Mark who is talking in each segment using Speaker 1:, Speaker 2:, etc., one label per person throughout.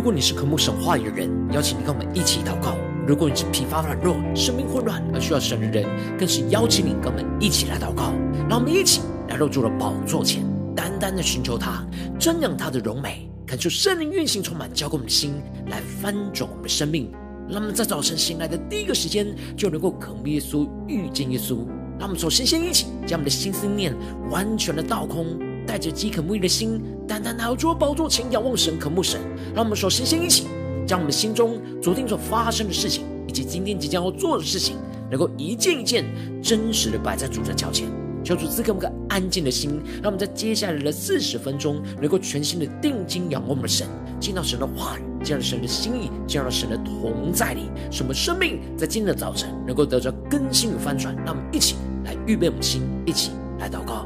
Speaker 1: 如果你是渴慕神话语的人，邀请你跟我们一起祷告；如果你是疲乏软弱、生命混乱而需要神的人，更是邀请你跟我们一起来祷告。让我们一起来到主的宝座前，单单的寻求他，瞻仰他的荣美，感受圣灵运行充满，交给我们的心，来翻转我们的生命。让我们在早晨醒来的第一个时间，就能够渴慕耶稣、遇见耶稣。让我们首先先一起将我们的心思念完全的倒空。带着饥渴沐浴的心，单单来到主宝座前仰望神、渴慕神。让我们首先先一起，将我们心中昨天所发生的事情，以及今天即将要做的事情，能够一件一件真实的摆在主的脚前。求主赐给我们个安静的心，让我们在接下来的四十分钟，能够全心的定睛仰望我们的神，见到神的话语，见到神的心意，见到神的同在里，使我们生命在今天的早晨能够得着更新与翻转。让我们一起来预备我们心，一起来祷告。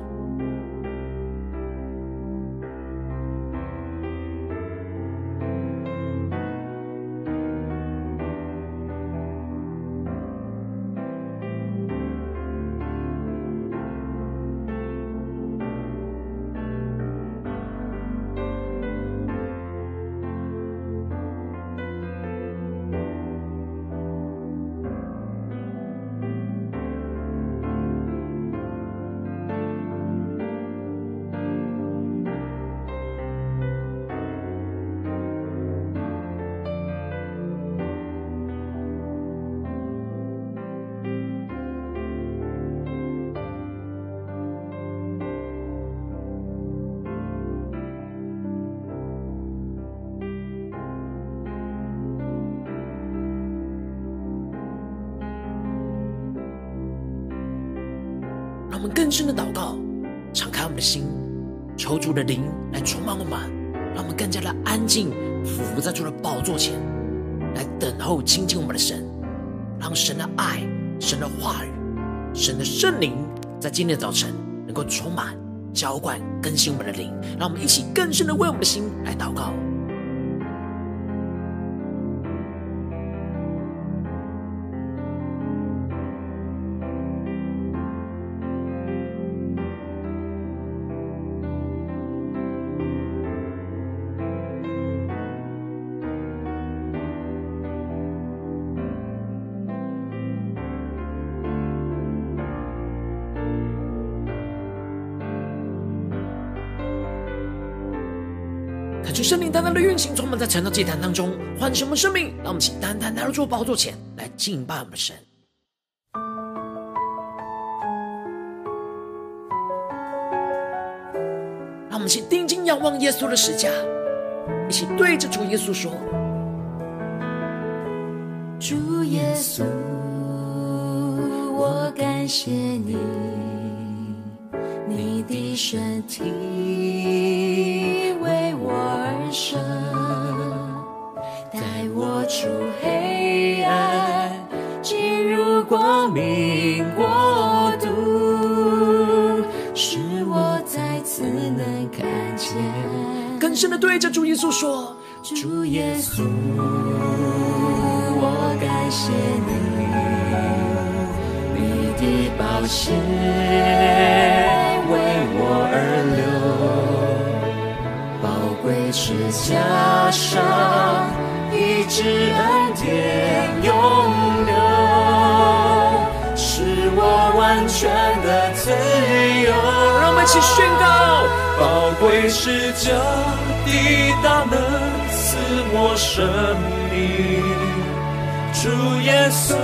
Speaker 1: 更深的祷告，敞开我们的心，求主的灵来充满我们，让我们更加的安静，俯伏在主的宝座前，来等候亲近我们的神，让神的爱、神的话语、神的圣灵，在今天的早晨能够充满、浇灌、更新我们的灵，让我们一起更深的为我们的心来祷告。圣灵单单的运行，充满在晨祷祭坛当中，唤醒我们生命。让我们请单单来到主宝座前来敬拜我们神。让我们请定睛仰望耶稣的十架，一起对着主耶稣说：
Speaker 2: 主耶稣，我感谢你，你的身体。出黑暗，进入光明国度，使我再次能看见。
Speaker 1: 更深的对着主耶稣说：
Speaker 2: 主耶稣，我感谢你，你的宝血为我而流。宝贵是加上医治恩典永留，是我完全的自由。
Speaker 1: 让我们一起宣告：
Speaker 2: 宝贵是这的大能赐我生命。主耶稣，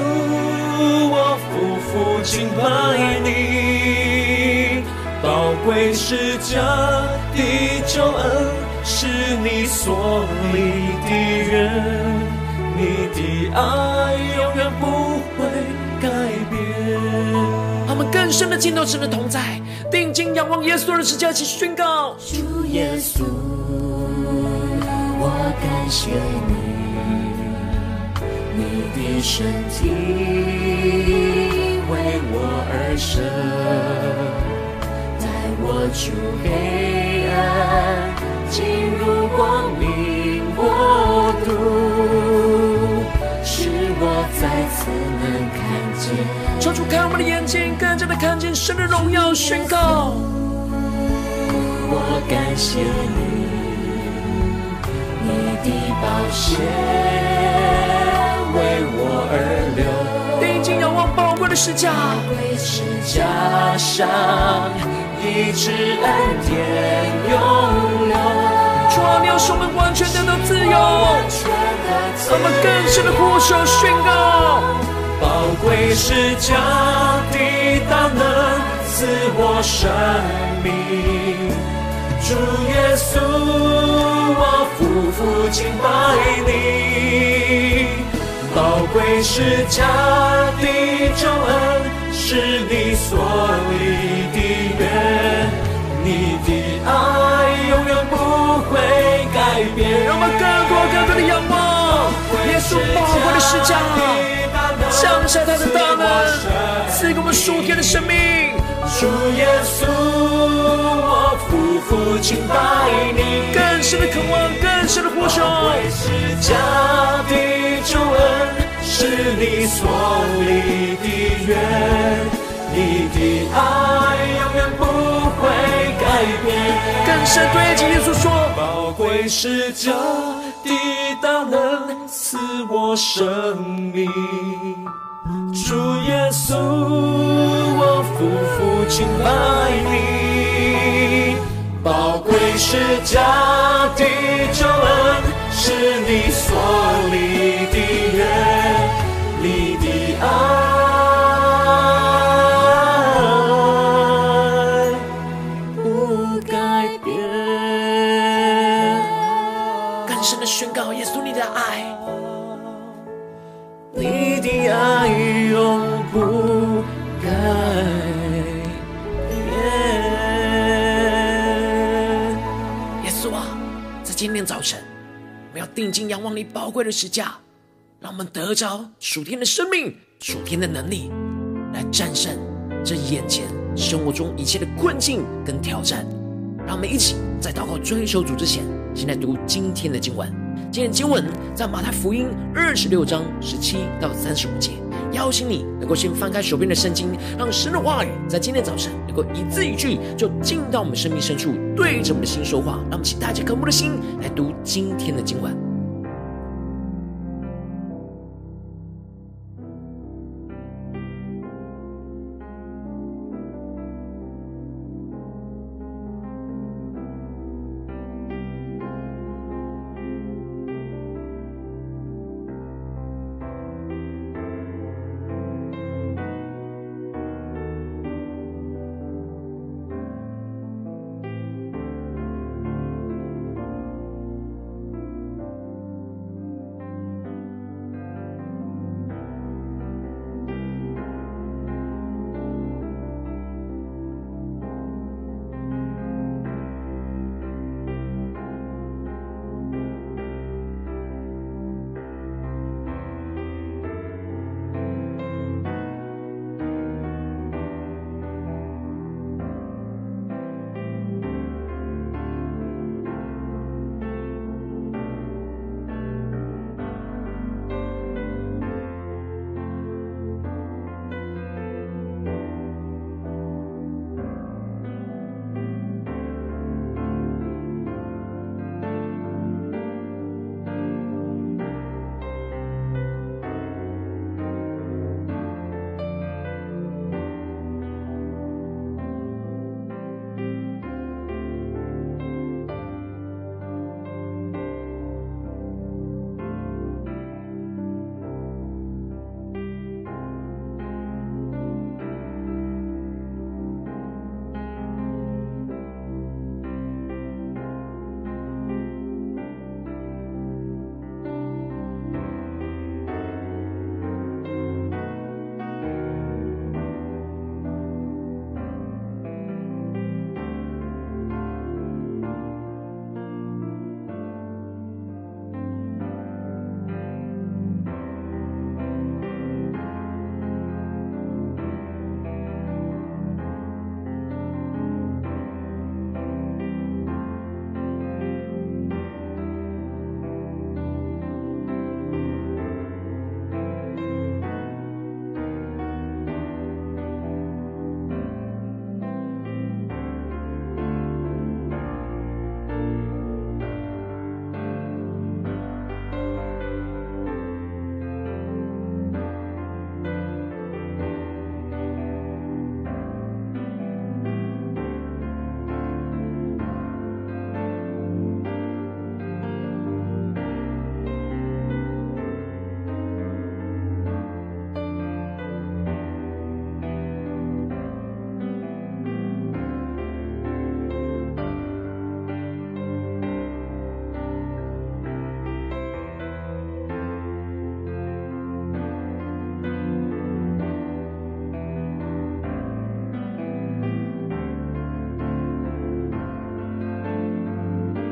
Speaker 2: 我夫妇敬拜你。宝贵是这的救恩。是你所立的约，你的爱永远不会改变。
Speaker 1: 他们更深的进到神的同在，定睛仰望耶稣的十架，一起宣告：
Speaker 2: 主耶稣，我感谢你，你的身体为我而生，带我出黑暗。进入光明国度，使我再次能看见。
Speaker 1: 求主开我们的眼睛，更加的看见神的荣耀，宣告。
Speaker 2: 我感谢你，你的宝血为我而流。
Speaker 1: 定睛仰望宝贵的十架，
Speaker 2: 十架上医治恩典永
Speaker 1: 你要使我们完全得到自由，我们更深的呼求宣告，
Speaker 2: 宝贵十架的大能赐我生命。主耶稣，我夫妇敬拜你，宝贵十架的救恩是你所立的约，你的爱永远不会改变。
Speaker 1: 让我们更多更多的仰望耶稣宝贵的十架，降下他的大能，赐给我们属天的生命。
Speaker 2: 主耶稣，我夫妇敬拜你，
Speaker 1: 更深的渴望，更深的呼求。
Speaker 2: 宝贵十架的救恩是你所立的约，你的爱永远改变。
Speaker 1: 更深对着耶稣说：
Speaker 2: 宝贵十架的大能赐我生命。主耶稣，我夫妇敬拜你，宝贵十架的救恩是你所宝贵的
Speaker 1: 十架，让我们得着属天的生命、属天的能力，来战胜这眼前生活中一切的困境跟挑战。让我们一起在祷告追求主之前，先来读今天的经文。今天经文在马太福音二十六章十七到三十五节。邀请你能够先翻开手边的圣经，让神的话语在今天早晨能够一字一句就进到我们生命深处，对着我们的心说话。让我们请大家渴慕的心来读今天的经文。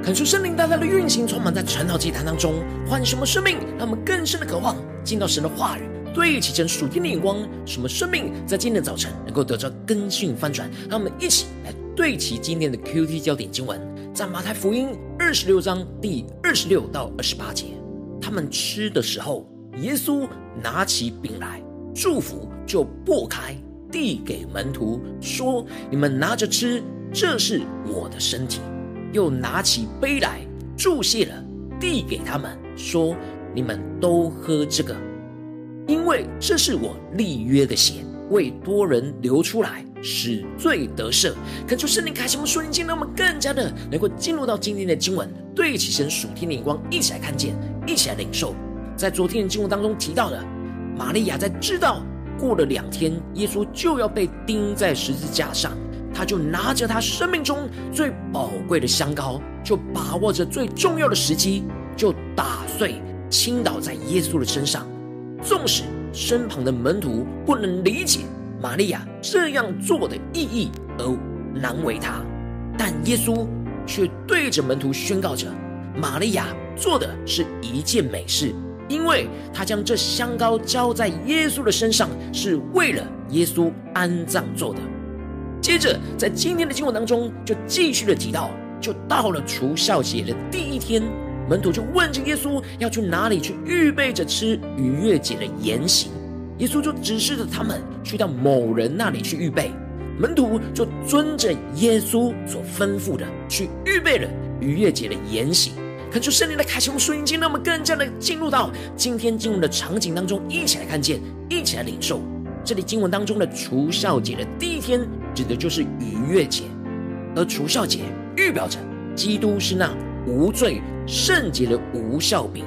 Speaker 1: 恳求圣灵大大的运行，充满在传道祭坛当中，唤什么生命，让我们更深的渴望进到神的话语，对齐成属天的眼光，什么生命在今天的早晨能够得到更新翻转。让我们一起来对齐今天的 QT 焦点经文，在马太福音二十六章第二十六到二十八节。他们吃的时候，耶稣拿起饼来，祝福就擘开，递给门徒说：“你们拿着吃，这是我的身体。”又拿起杯来，祝谢了，递给他们，说：“你们都喝这个，因为这是我立约的血，为多人流出来，使罪得赦。”恳求圣灵开启我们属灵经，让我们更加的能够进入到今天的经文，对起神属天的眼光，一起来看见，一起来领受。在昨天的经文当中提到的，玛利亚在知道过了两天，耶稣就要被钉在十字架上。他就拿着他生命中最宝贵的香膏，就把握着最重要的时机，就打碎，倾倒在耶稣的身上。纵使身旁的门徒不能理解玛利亚这样做的意义而难为他，但耶稣却对着门徒宣告着：玛利亚做的是一件美事，因为他将这香膏浇在耶稣的身上，是为了耶稣安葬做的。接着，在今天的经文当中，就继续的提到，就到了除酵节的第一天，门徒就问着耶稣要去哪里去预备着吃逾越节的筵席。耶稣就指示着他们去到某人那里去预备，门徒就遵着耶稣所吩咐的去预备了逾越节的筵席。恳求圣灵的开启我们属灵经，让我们更加的进入到今天经文的场景当中，一起来看见，一起来领受。这里经文当中的除酵节的第一天，指的就是逾越节，而除酵节预表着基督是那无罪圣洁的无酵饼，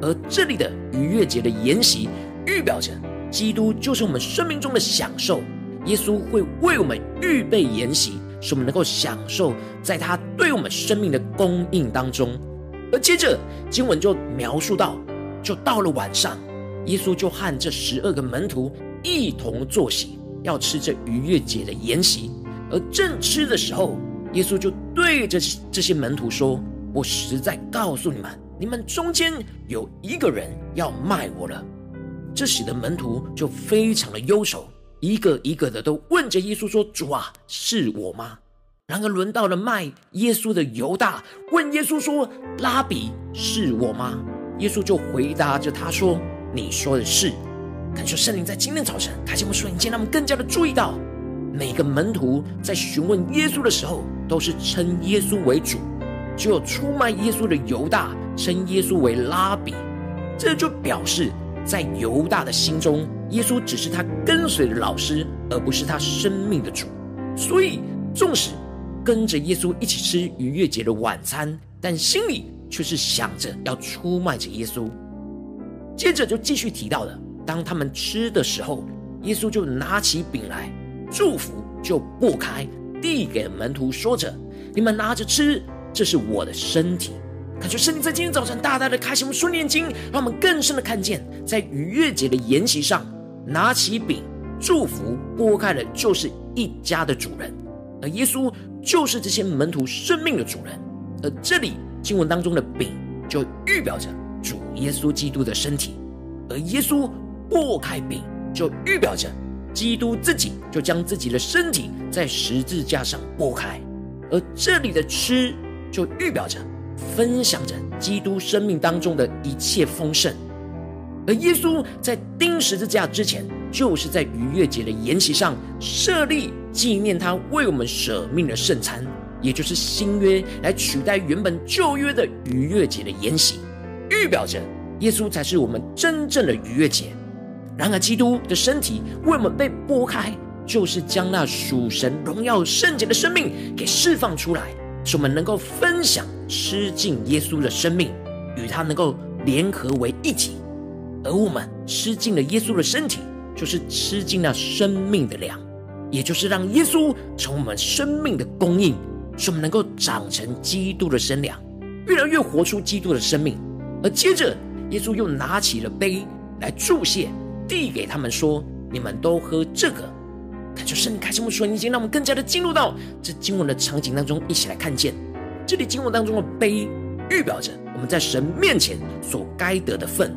Speaker 1: 而这里的逾越节的筵席预表着基督就是我们生命中的享受，耶稣会为我们预备筵席，使我们能够享受在他对我们生命的供应当中。而接着经文就描述到，就到了晚上，耶稣就和这十二个门徒。一同坐席，要吃这逾越节的筵席。而正吃的时候，耶稣就对着这些门徒说：“我实在告诉你们，你们中间有一个人要卖我了。”这使得门徒就非常的忧愁，一个一个的都问着耶稣说：“主啊，是我吗？”然而轮到了卖耶稣的犹大，问耶稣说：“拉比，是我吗？”耶稣就回答着他说：“你说的是。”感谢圣灵在今天早晨他就会瞬间，让我们更加的注意到，每个门徒在询问耶稣的时候，都是称耶稣为主；只有出卖耶稣的犹大称耶稣为拉比，这就表示在犹大的心中，耶稣只是他跟随的老师，而不是他生命的主。所以，纵使跟着耶稣一起吃逾越节的晚餐，但心里却是想着要出卖着耶稣。接着就继续提到了。当他们吃的时候，耶稣就拿起饼来，祝福就擘开，递给门徒，说着：“你们拿着吃，这是我的身体。”感觉圣灵在今天早晨大大的开启我们属灵眼睛，让我们更深的看见，在逾越节的筵席上，拿起饼祝福擘开的，就是一家的主人，而耶稣就是这些门徒生命的主人。而这里经文当中的饼，就预表着主耶稣基督的身体，而耶稣。擘开饼，就预表着基督自己就将自己的身体在十字架上擘开，而这里的吃，就预表着分享着基督生命当中的一切丰盛。而耶稣在钉十字架之前，就是在逾越节的筵席上设立纪念他为我们舍命的圣餐，也就是新约来取代原本旧约的逾越节的筵席，预表着耶稣才是我们真正的逾越节。然而，基督的身体为我们被剥开，就是将那属神荣耀圣洁的生命给释放出来，使我们能够分享吃进耶稣的生命，与他能够联合为一体。而我们吃尽了耶稣的身体，就是吃尽那生命的粮，也就是让耶稣成为我们生命的供应，使我们能够长成基督的身量，越来越活出基督的生命。而接着，耶稣又拿起了杯来祝谢。递给他们说：“你们都喝这个。”感就圣灵开启我们属灵眼睛，让我们更加的进入到这经文的场景当中，一起来看见这里经文当中的杯，预表着我们在神面前所该得的份。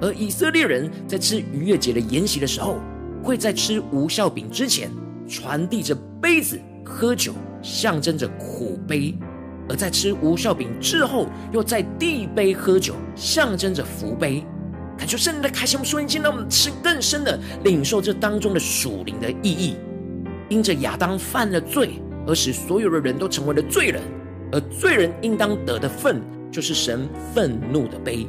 Speaker 1: 而以色列人在吃逾越节的筵席的时候，会在吃无效饼之前，传递着杯子喝酒，象征着苦杯；而在吃无效饼之后，又在递杯喝酒，象征着福杯。感受圣灵的开启，我们说，今天让我们吃更深的领受这当中的属灵的意义。因着亚当犯了罪，而使所有的人都成为了罪人，而罪人应当得的份，就是神愤怒的杯。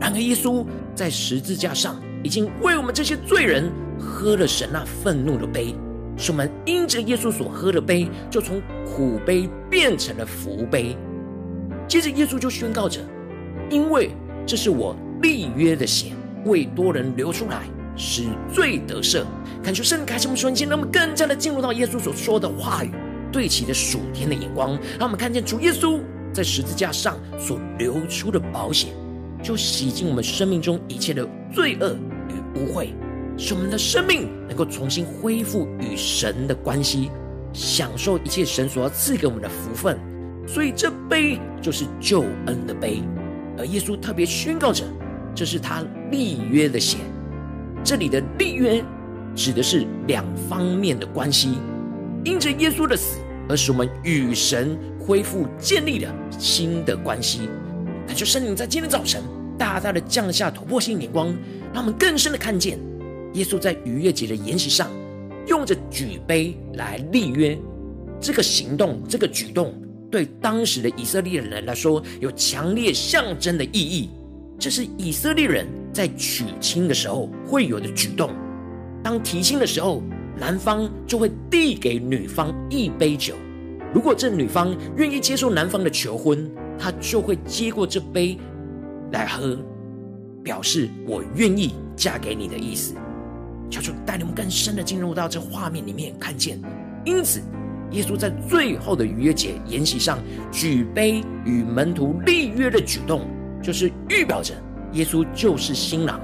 Speaker 1: 然而耶稣在十字架上已经为我们这些罪人喝了神那愤怒的杯，使我们因着耶稣所喝的杯，就从苦杯变成了福杯。接着耶稣就宣告着：“因为这是我。”立约的血为多人流出来，使罪得赦。感谢圣灵开启我们瞬间，让我们更加的进入到耶稣所说的话语，对齐的属天的眼光，让我们看见主耶稣在十字架上所流出的宝血，就洗净我们生命中一切的罪恶与污秽，使我们的生命能够重新恢复与神的关系，享受一切神所要赐给我们的福分。所以这杯就是救恩的杯，而耶稣特别宣告着。这是他立约的血，这里的立约指的是两方面的关系，因着耶稣的死，而使我们与神恢复建立了新的关系。那就圣灵在今天早晨大大的降下突破性眼光，让我们更深的看见耶稣在逾越节的筵席上，用着举杯来立约，这个行动，这个举动，对当时的以色列人来说，有强烈象征的意义。这是以色列人在娶亲的时候会有的举动。当提亲的时候，男方就会递给女方一杯酒。如果这女方愿意接受男方的求婚，她就会接过这杯来喝，表示我愿意嫁给你的意思。求主带领我们更深的进入到这画面里面，看见。因此，耶稣在最后的逾越节筵席上举杯与门徒立约的举动。就是预表着耶稣就是新郎，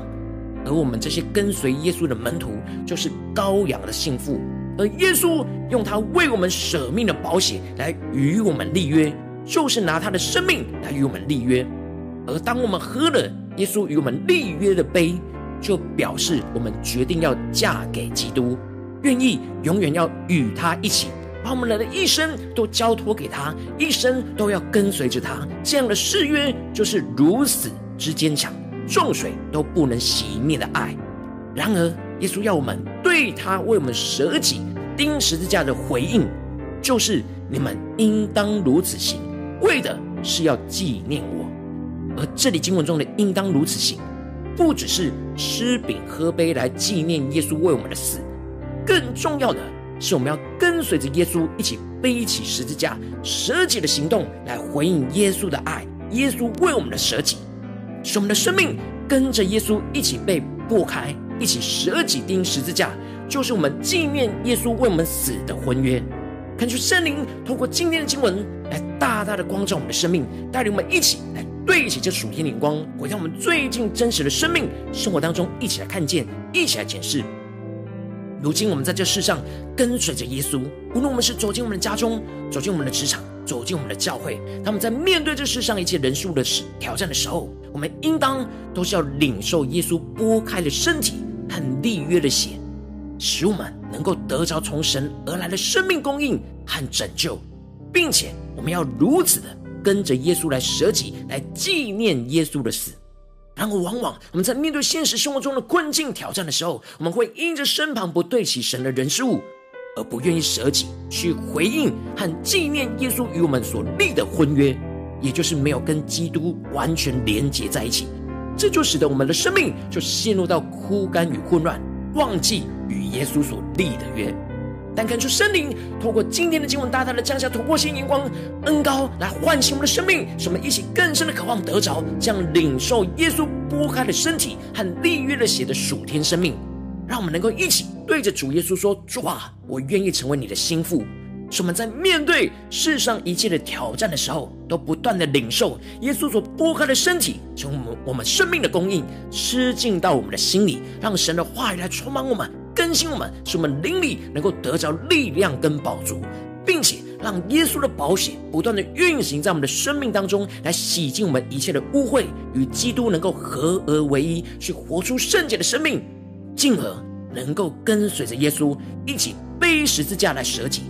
Speaker 1: 而我们这些跟随耶稣的门徒就是羔羊的新妇，而耶稣用他为我们舍命的宝血来与我们立约，就是拿他的生命来与我们立约。而当我们喝了耶稣与我们立约的杯，就表示我们决定要嫁给基督，愿意永远要与他一起。把我们人的一生都交托给他，一生都要跟随着他。这样的誓约就是如此之坚强，众水都不能熄灭的爱。然而，耶稣要我们对他为我们舍己钉十字架的回应，就是你们应当如此行，为的是要纪念我。而这里经文中的“应当如此行”，不只是吃饼喝杯来纪念耶稣为我们的死，更重要的。是我们要跟随着耶稣一起背起十字架舍己的行动，来回应耶稣的爱。耶稣为我们的舍己，使我们的生命跟着耶稣一起被擘开，一起舍己钉十字架，就是我们纪念耶稣为我们死的婚约。恳求圣灵透过今天的经文，来大大的光照我们的生命，带领我们一起来对齐这属天的眼光，回到我们最近真实的生命生活当中，一起来看见，一起来检视。如今我们在这世上跟随着耶稣，无论我们是走进我们的家中，走进我们的职场，走进我们的教会，他们在面对这世上一切人数的挑战的时候，我们应当都是要领受耶稣擘开的身体和立约的血，使我们能够得着从神而来的生命供应和拯救，并且我们要如此的跟着耶稣来舍己，来纪念耶稣的死。然而，往往我们在面对现实生活中的困境挑战的时候，我们会因着身旁不对齐神的人事物，而不愿意舍己去回应和纪念耶稣与我们所立的婚约，也就是没有跟基督完全连结在一起，这就使得我们的生命就陷入到枯干与混乱，忘记与耶稣所立的约。但看出圣灵透过今天的经文，大大的降下突破性眼光、恩膏来唤醒我们的生命，使我们一起更深的渴望得着这样领受耶稣剥开的身体和立约的血的属天生命，让我们能够一起对着主耶稣说：“主啊，我愿意成为你的新妇。”使我们在面对世上一切的挑战的时候，都不断的领受耶稣所剥开的身体，从我们我们生命的供应，吃进到我们的心里，让神的话语来充满我们。更新我们，使我们灵里能够得着力量跟宝足，并且让耶稣的宝血不断的运行在我们的生命当中，来洗净我们一切的污秽，与基督能够合而为一，去活出圣洁的生命，进而能够跟随着耶稣一起背十字架来舍己，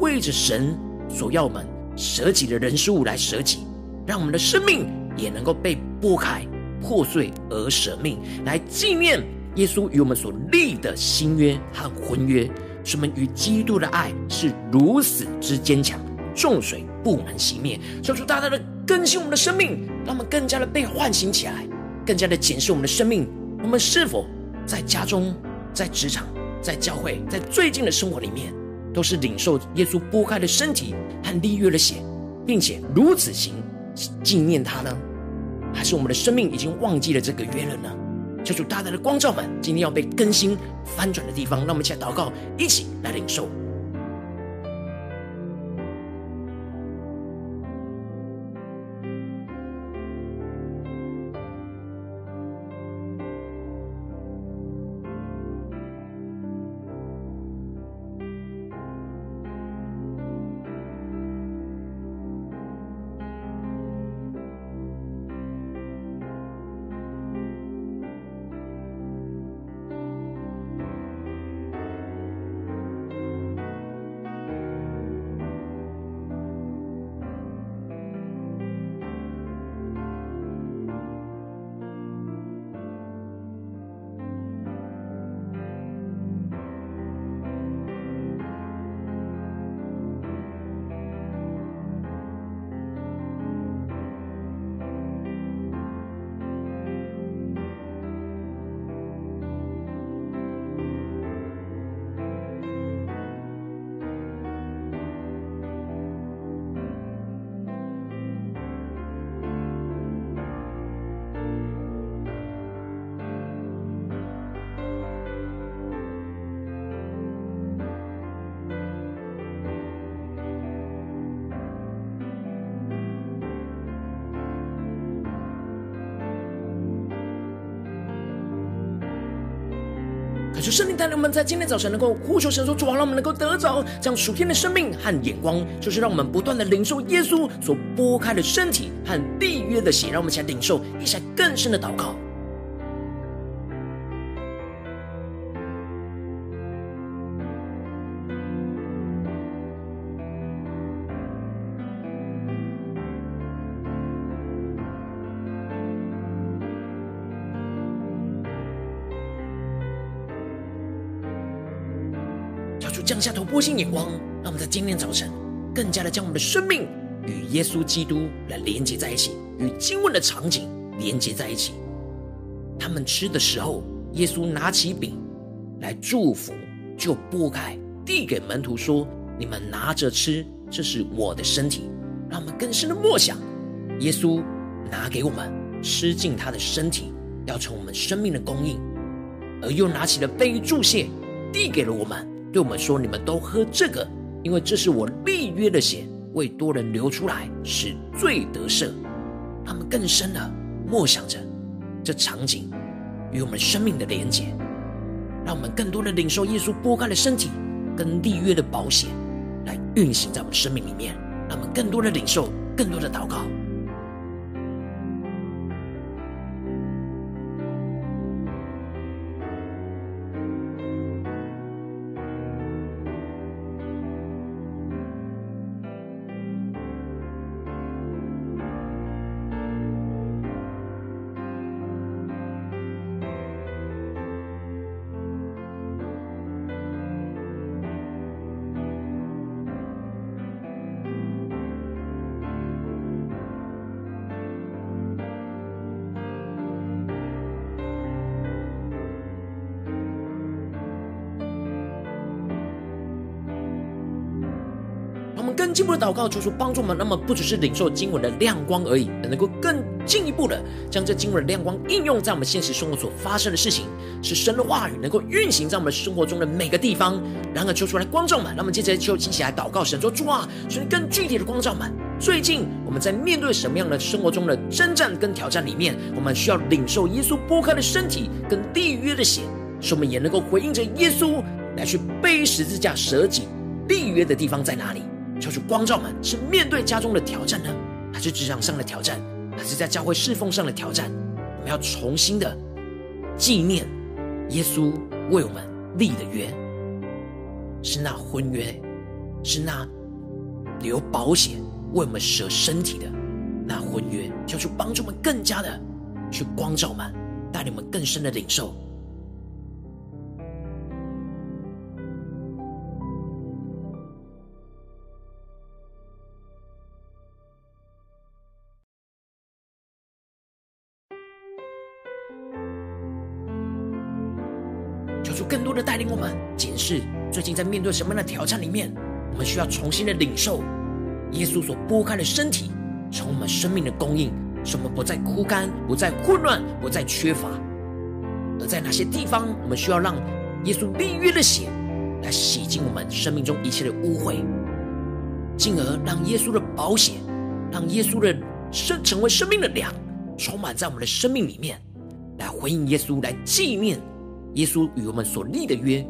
Speaker 1: 为着神所要我们舍己的人事物来舍己，让我们的生命也能够被剥开、破碎而舍命，来纪念耶稣与我们所立的新约和婚约。使我们与基督的爱是如此之坚强，众水不能熄灭。求主大大的更新我们的生命，让我们更加的被唤醒起来，更加的检视我们的生命。我们是否在家中、在职场、在教会、在最近的生活里面，都是领受耶稣擘开的身体和立约的血，并且如此行纪念他呢？还是我们的生命已经忘记了这个约了呢？求主大大的光照们，今天要被更新翻转的地方，让我们一起来祷告，一起来领受。圣灵带领我们在今天早晨能够呼求神说：“主啊，让我们能够得着这样属天的生命和眼光，就是让我们不断的领受耶稣所拨开的身体和缔约的血，让我们一起来领受，一起来更深的祷告。”降下头破性眼光，让我们在今天早晨更加的将我们的生命与耶稣基督来连接在一起，与经文的场景连接在一起。他们吃的时候，耶稣拿起饼来祝福，就拨开递给门徒说：“你们拿着吃，这是我的身体。”让我们更深的默想，耶稣拿给我们吃进他的身体，要成我们生命的供应，而又拿起了杯祝谢，递给了我们。对我们说：“你们都喝这个，因为这是我立约的血，为多人流出来，使罪得赦。”他们更深的默想着这场景与我们生命的连结，让我们更多的领受耶稣剥开的身体跟立约的保险，来运行在我们生命里面，让我们更多的领受，更多的祷告。进一步的祷告，求主帮助我们。那么不只是领受经文的亮光而已，能够更进一步的将这经文的亮光应用在我们现实生活所发生的事情，使神的话语能够运行在我们生活中的每个地方。然而，求出来光照们，那么接着就一起来祷告，神说：主啊，求你更具体的光照们。最近我们在面对什么样的生活中的征战跟挑战里面，我们需要领受耶稣剥开的身体跟立约的血，使我们也能够回应着耶稣来去背十字架舍己立约的地方在哪里？求主光照我们，是面对家中的挑战呢，还是职场上的挑战，还是在教会侍奉上的挑战？我们要重新的纪念耶稣为我们立的约，是那婚约，是那流宝血为我们舍身体的那婚约。求主帮助我们更加的去光照我们，带领我们更深的领受。更多的带领我们检视最近在面对什么样的挑战里面，我们需要重新的领受耶稣所擘开的身体，成为我们生命的供应，使我们不再枯干，不再混乱，不再缺乏。而在哪些地方，我们需要让耶稣立约的血来洗净我们生命中一切的污秽，进而让耶稣的宝血，让耶稣的生成为生命的粮，充满在我们的生命里面，来回应耶稣，来纪念。耶稣与我们所立的约，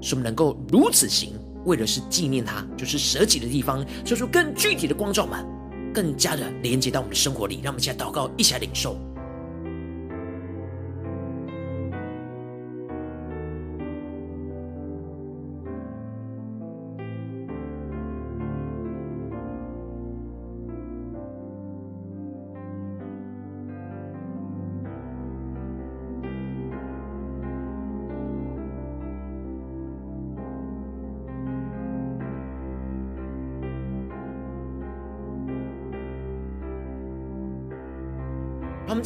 Speaker 1: 使我们能够如此行，为的是纪念他，就是舍己的地方，说出更具体的光照们，更加的连接到我们的生活里。让我们现在祷告，一起来领受。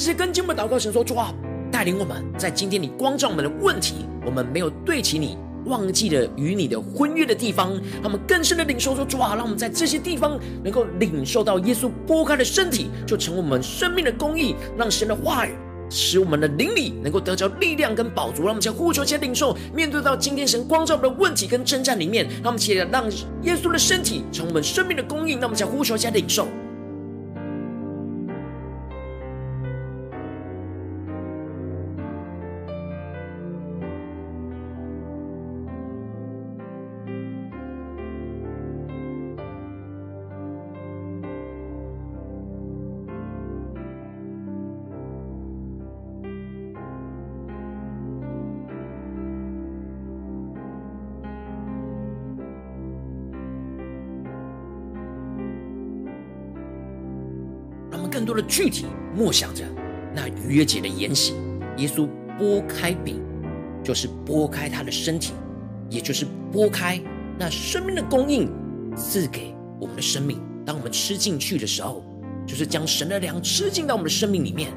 Speaker 1: 这些跟进我们祷告神说：主啊，带领我们在今天你光照我们的问题，我们没有对齐你忘记了与你的婚约的地方，让我们更深的领受说：主啊，让我们在这些地方能够领受到耶稣剥开的身体，就成为我们生命的公义，让神的话语使我们的灵里能够得着力量跟宝足。让我们将呼求、先领受，面对到今天神光照我们的问题跟征战里面，让我们起来让耶稣的身体成为我们生命的供应。让我们将呼求、先领受。的具体默想着那逾越节的筵席，耶稣拨开饼，就是拨开他的身体，也就是拨开那生命的供应，赐给我们的生命。当我们吃进去的时候，就是将神的粮吃进到我们的生命里面，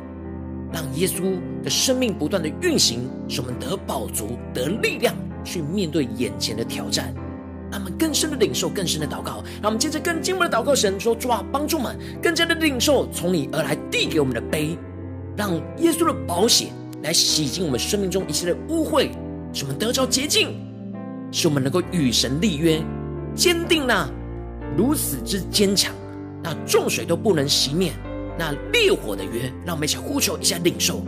Speaker 1: 让耶稣的生命不断的运行，使我们得饱足、得力量，去面对眼前的挑战。让我们更深的领受，更深的祷告。让我们接着更进一步的祷告，神说：主啊，帮助们更加的领受从你而来递给我们的杯，让耶稣的宝血来洗净我们生命中一切的污秽，使我们得着洁净，使我们能够与神立约，坚定那如此之坚强，那众水都不能熄灭，那烈火的约。让我们一起呼求一下领受。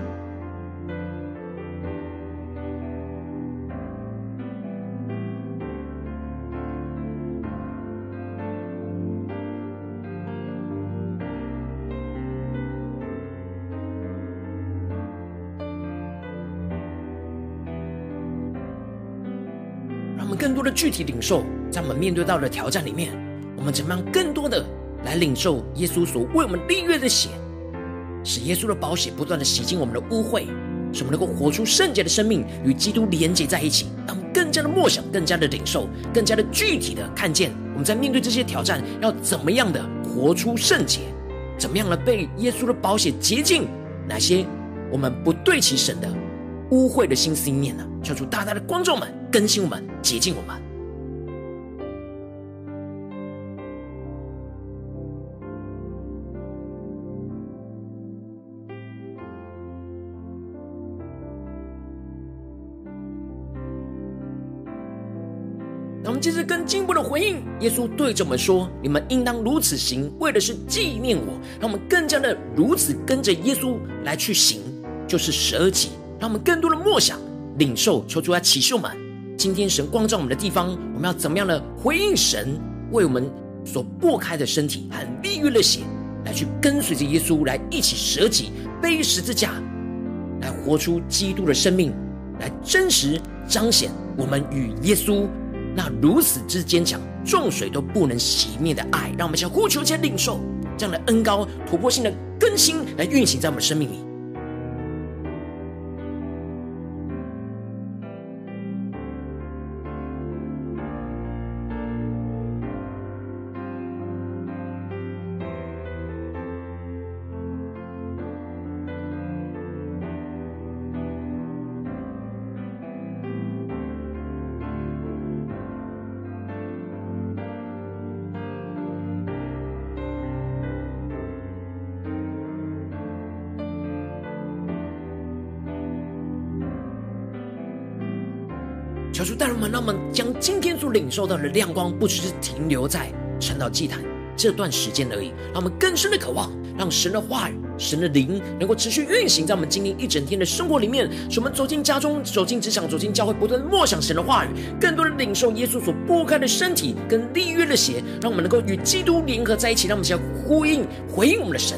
Speaker 1: 具体领受，在我们面对到的挑战里面，我们怎么样更多的来领受耶稣所为我们立约的血，使耶稣的宝血不断的洗净我们的污秽，使我们能够活出圣洁的生命，与基督连接在一起。让我们更加的默想，更加的领受，更加的具体的看见，我们在面对这些挑战，要怎么样的活出圣洁，怎么样的被耶稣的宝血洁净，哪些我们不对齐神的污秽的心思意念呢？求主大大的光照们，更新我们，洁净我们。让我们接着更进一步的回应，耶稣对着我们说：“你们应当如此行，为的是纪念我。”让我们更加的如此跟着耶稣来去行，就是舍己。让我们更多的默想。领受，求主来启示我们，今天神光照我们的地方，我们要怎么样的回应神为我们所擘开的身体和立约的血，来去跟随着耶稣，来一起舍己背十字架，来活出基督的生命，来真实彰显我们与耶稣那如此之坚强，重水都不能熄灭的爱。让我们先呼求先领受这样的恩高突破性的更新，来运行在我们生命里。领受到的亮光，不只是停留在晨祷祭坛这段时间而已，让我们更深的渴望，让神的话语、神的灵能够持续运行在我们今天一整天的生活里面。使我们走进家中、走进职场、走进教会，不断默想神的话语，更多的领受耶稣所擘开的身体跟立约的血，让我们能够与基督联合在一起，让我们相呼应、回应我们的神。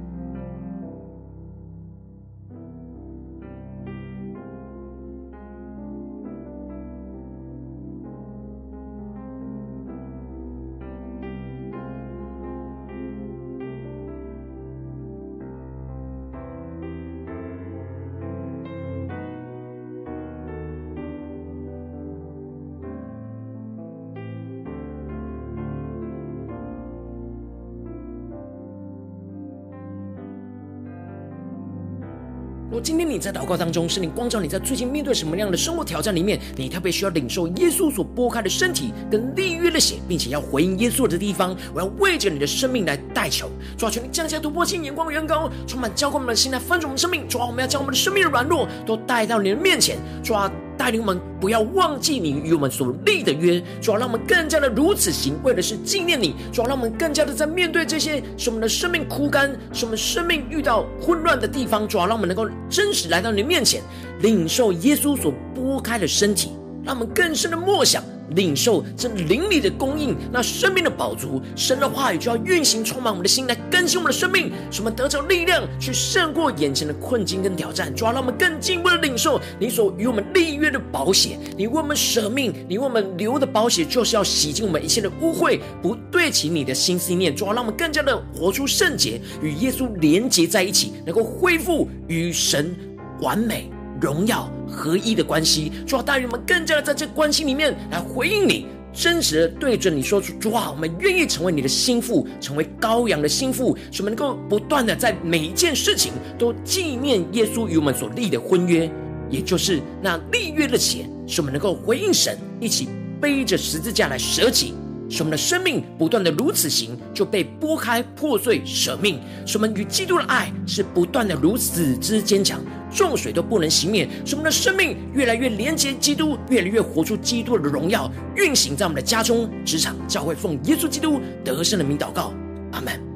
Speaker 1: 今天你在祷告当中，圣灵光照你在最近面对什么样的生活挑战里面，你特别需要领受耶稣所拨开的身体跟立约的血，并且要回应耶稣的地方，我要为着你的生命来代求。主啊，求你降下突破性眼光，远高，充满浇灌我们的心来翻转我们生命。抓，我们要将我们的生命的软弱都带到你的面前。抓。带领我们不要忘记你与我们所立的约，主要让我们更加的如此行，为的是纪念你。主要让我们更加的在面对这些使我们的生命枯干、使我们生命遇到混乱的地方，主要让我们能够真实来到你面前，领受耶稣所拨开的身体，让我们更深的默想。领受这灵里的供应，那生命的宝足，神的话语就要运行，充满我们的心，来更新我们的生命，使我们得着力量，去胜过眼前的困境跟挑战。主要让我们更进一步的领受你所与我们立约的宝血，你为我们舍命，你为我们流的宝血，就是要洗净我们一切的污秽，不对齐你的心思念。主要让我们更加的活出圣洁，与耶稣连结在一起，能够恢复与神完美。荣耀合一的关系，主啊，大人们更加的在这关系里面来回应你，真实的对着你说出主啊，我们愿意成为你的心腹，成为羔羊的心腹，使我们能够不断的在每一件事情都纪念耶稣与我们所立的婚约，也就是那立约的血，使我们能够回应神，一起背着十字架来舍己。使我们的生命不断的如此行，就被剥开、破碎、舍命。使我们与基督的爱是不断的如此之坚强，众水都不能熄灭。使我们的生命越来越廉洁基督，越来越活出基督的荣耀，运行在我们的家中、职场、教会，奉耶稣基督得胜的名祷告，阿门。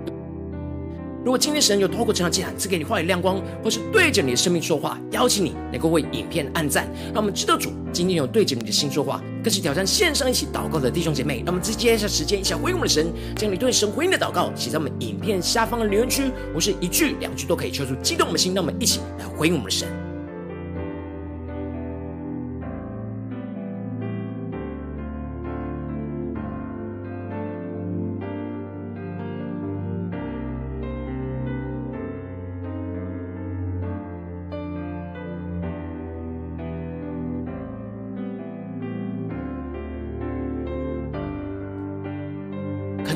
Speaker 1: 如果今天神有透过这场祭坛赐给你话语亮光，或是对着你的生命说话，邀请你能够为影片按赞，让我们知道主今天有对着你的心说话。更是挑战线上一起祷告的弟兄姐妹。让我们直接一下时间，一下回应我们的神，将你对神回应的祷告写在我们影片下方的留言区，我是一句两句都可以，求出激动的心。让我们一起来回应我们的神。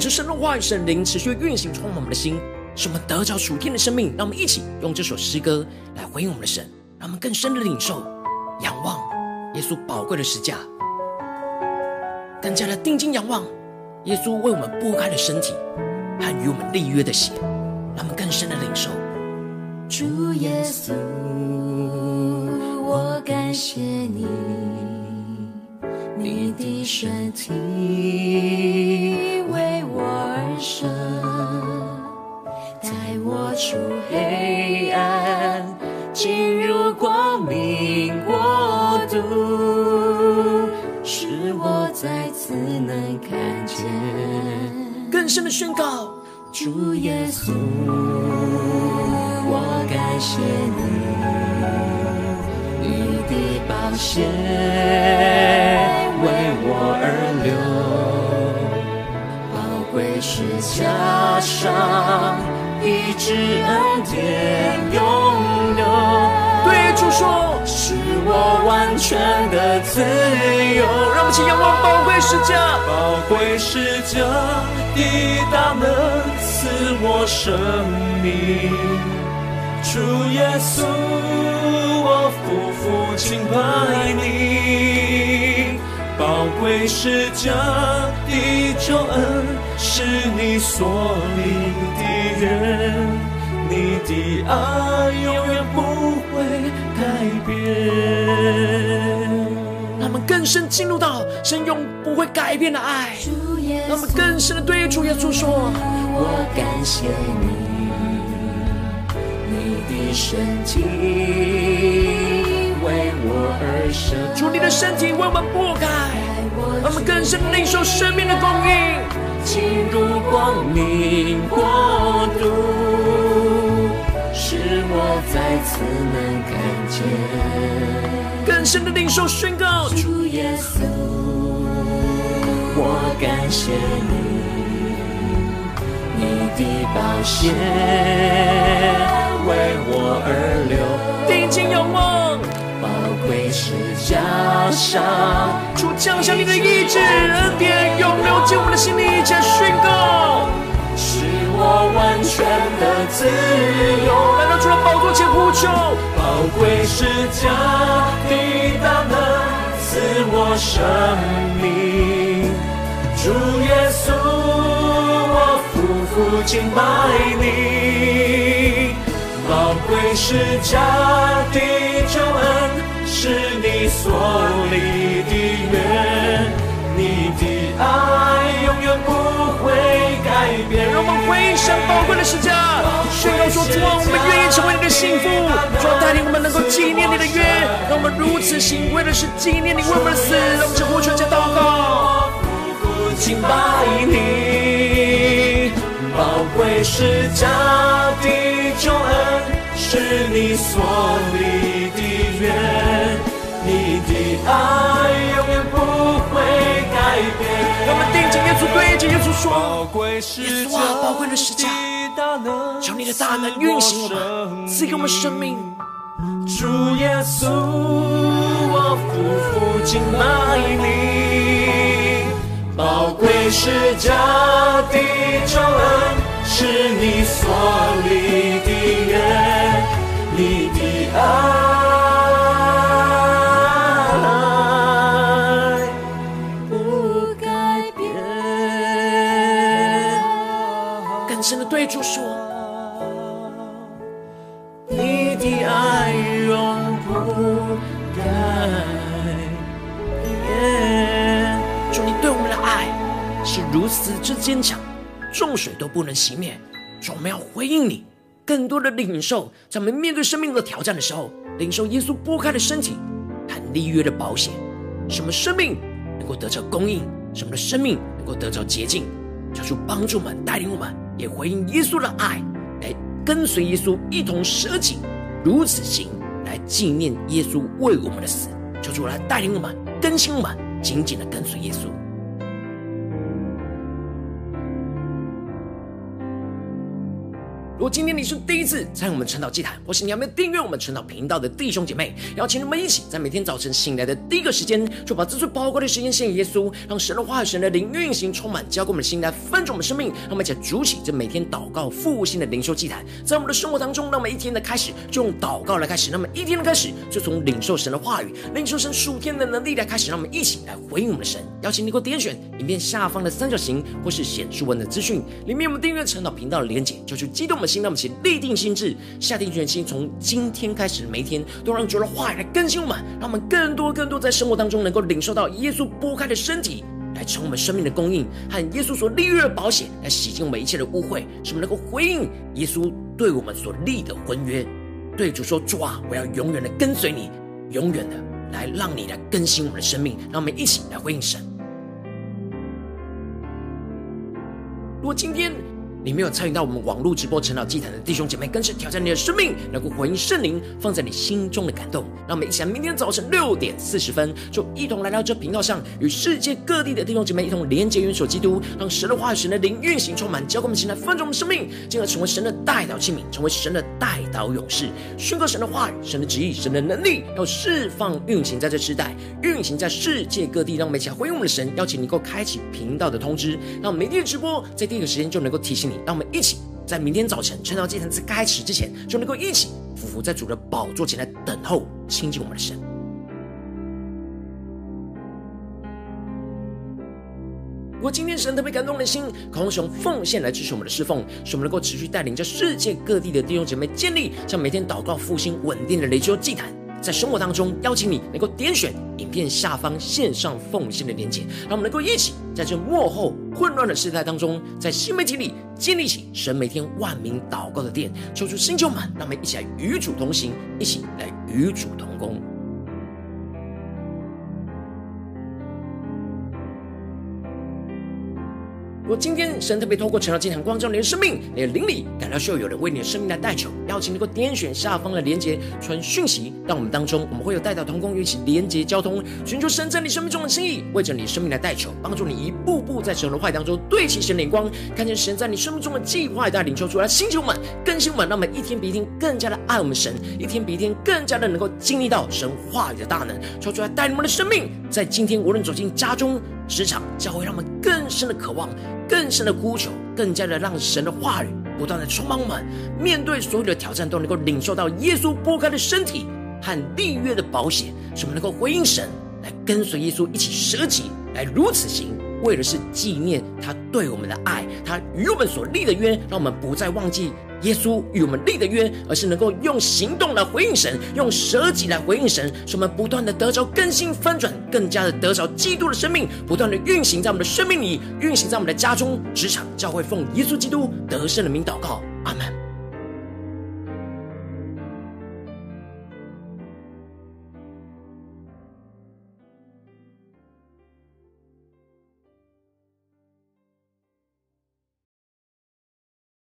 Speaker 1: 神的话语、神灵持续运行，充满我们的心，使我们得着属天的生命。让我们一起用这首诗歌来回应我们的神，让我们更深的领受、仰望耶稣宝贵的十架，更加的定睛仰望耶稣为我们剥开的身体和与我们立约的血，让我们更深的领受。
Speaker 3: 主耶稣，我感谢你，你的身体。神带我出黑暗，进入光明国度，使我再次能看见
Speaker 1: 更深的宣告。
Speaker 3: 主耶稣，我感谢你，你的宝血为我而流。是加上医治恩典永留，
Speaker 1: 对主说，
Speaker 3: 是我完全的自由。
Speaker 1: 让我们仰望宝贵十架，
Speaker 2: 宝贵十架的大能赐我生命。主耶稣，我俯伏敬拜你，宝贵十架的救恩。是你所立的约，你的爱永远不会改变。
Speaker 1: 让我们更深进入到神永不会改变的爱，让我们更深的对主耶稣说：
Speaker 3: 我感谢你，你的身体为我而生，
Speaker 1: 主你的身体为我们剥开，让我们更深领受生命的供应。
Speaker 3: 进入光明国度，使我再次能看见
Speaker 1: 更深的领受宣告。
Speaker 3: 主耶稣，我感谢你，你的宝血为我而流，为十架上，
Speaker 1: 主降下你的意志恩典，永留进我们的心里，一起宣告，
Speaker 3: 是我完全的自由。
Speaker 1: 来到主的宝座前呼求，
Speaker 2: 宝贵是家的大能赐我生命。主耶稣，我夫妇敬拜你，宝贵是家的。是你所立的约，你的爱永远不会改变。
Speaker 1: 让我们回应神宝贵的时间，宣告说：主啊，我们愿意成为你的幸福，主啊，带领我们能够纪念你的约，让我们如此行，为的是纪念你为我们的死。让我们向父全家祷告，
Speaker 2: 敬拜你，宝贵十架的救恩，是你所立的约。爱永远不会改
Speaker 1: 变。我们定睛耶稣，对着耶稣说：
Speaker 2: 耶稣啊，
Speaker 1: 宝贵的十架，求你的大能运行我们，赐给我们生命。
Speaker 2: 主耶稣，我俯伏敬拜你，宝贵是家的救恩，是你所立的约，你的爱。
Speaker 1: 主说：“
Speaker 2: 你的爱永不改变。
Speaker 1: 主，你对我们的爱是如此之坚强，众水都不能熄灭。主，我们要回应你，更多的领受，在我们面对生命的挑战的时候，领受耶稣剥开的身体和立约的保险。什么生命能够得着供应，什么的生命能够得着洁净。求主帮助我们，带领我们，也回应耶稣的爱，来跟随耶稣，一同舍己，如此行，来纪念耶稣为我们的死。求主来带领我们，更新我们，紧紧的跟随耶稣。如果今天你是第一次参与我们晨祷祭坛，或是你还没有订阅我们晨祷频道的弟兄姐妹，邀请你们一起在每天早晨醒来的第一个时间，就把这最宝贵的时间献给耶稣，让神的话语、神的灵运行充满，浇灌我们的心来分盛我们生命。让我们一起筑起这每天祷告复兴的灵修祭坛，在我们的生活当中，让我们一天的开始就用祷告来开始，那么一天的开始就从领受神的话语、领受神属天的能力来开始，让我们一起来回应我们的神。邀请你给我点选影片下方的三角形，或是显示文的资讯里面，我们订阅晨祷频道的连结，就去激动我们心，让我们一起立定。心志，下定决心，从今天开始，每一天都让主的话语来更新我们，让我们更多、更多在生活当中能够领受到耶稣擘开的身体，来成我们生命的供应，和耶稣所立约的保险，来洗净我们一切的污秽，使我们能够回应耶稣对我们所立的婚约。对主说：“主啊，我要永远的跟随你，永远的来让你来更新我们的生命。”让我们一起来回应神。如果今天，你没有参与到我们网络直播晨祷祭坛的弟兄姐妹，更是挑战你的生命，能够回应圣灵放在你心中的感动。让我们一起来，明天早晨六点四十分，就一同来到这频道上，与世界各地的弟兄姐妹一同连接、元首基督，让神的话语、神的灵运行充满，浇灌我们心来丰盛我们生命，进而成为神的代祷器皿，成为神的代祷勇士，宣告神的话语、神的旨意、神的能力，要释放运行在这世代，运行在世界各地。让我们一起来回应我们的神，邀请你能够开启频道的通知，让我们每天的直播在第一个时间就能够提醒。让我们一起在明天早晨趁到祭坛在开始之前，就能够一起匍匐在主的宝座前来等候亲近我们的神。如果今天神特别感动的心，渴望使用奉献来支持我们的侍奉，使我们能够持续带领着世界各地的弟兄姐妹建立像每天祷告复兴稳定的雷丘祭坛。在生活当中，邀请你能够点选影片下方线上奉献的连结，让我们能够一起在这幕后混乱的时代当中，在新媒体里建立起神每天万名祷告的殿，求出星球们，让我们一起来与主同行，一起来与主同工。果今天神特别透过晨祷祭坛光照你的生命，你的灵里感到需要有人为你的生命来代求，邀请能够点选下方的连结传讯息，让我们当中我们会有代祷同工一起连结交通，寻求神在你生命中的心意，为着你生命来代求，帮助你一步步在神的话语当中对齐神的眼光，看见神在你生命中的计划带领，求出来星球们更新我们，让我们一天比一天更加的爱我们神，一天比一天更加的能够经历到神话语的大能，求出来带领我们的生命，在今天无论走进家中、职场、将会，让我们更深的渴望。更深的呼求，更加的让神的话语不断的充满我们，面对所有的挑战都能够领受到耶稣剥开的身体和立约的保险，使我们能够回应神，来跟随耶稣一起舍己，来如此行，为的是纪念他对我们的爱，他与我们所立的约，让我们不再忘记。耶稣与我们立的约，而是能够用行动来回应神，用舍己来回应神，使我们不断的得着更新翻转，更加的得着基督的生命，不断的运行在我们的生命里，运行在我们的家中、职场、教会，奉耶稣基督得胜的名祷告，阿门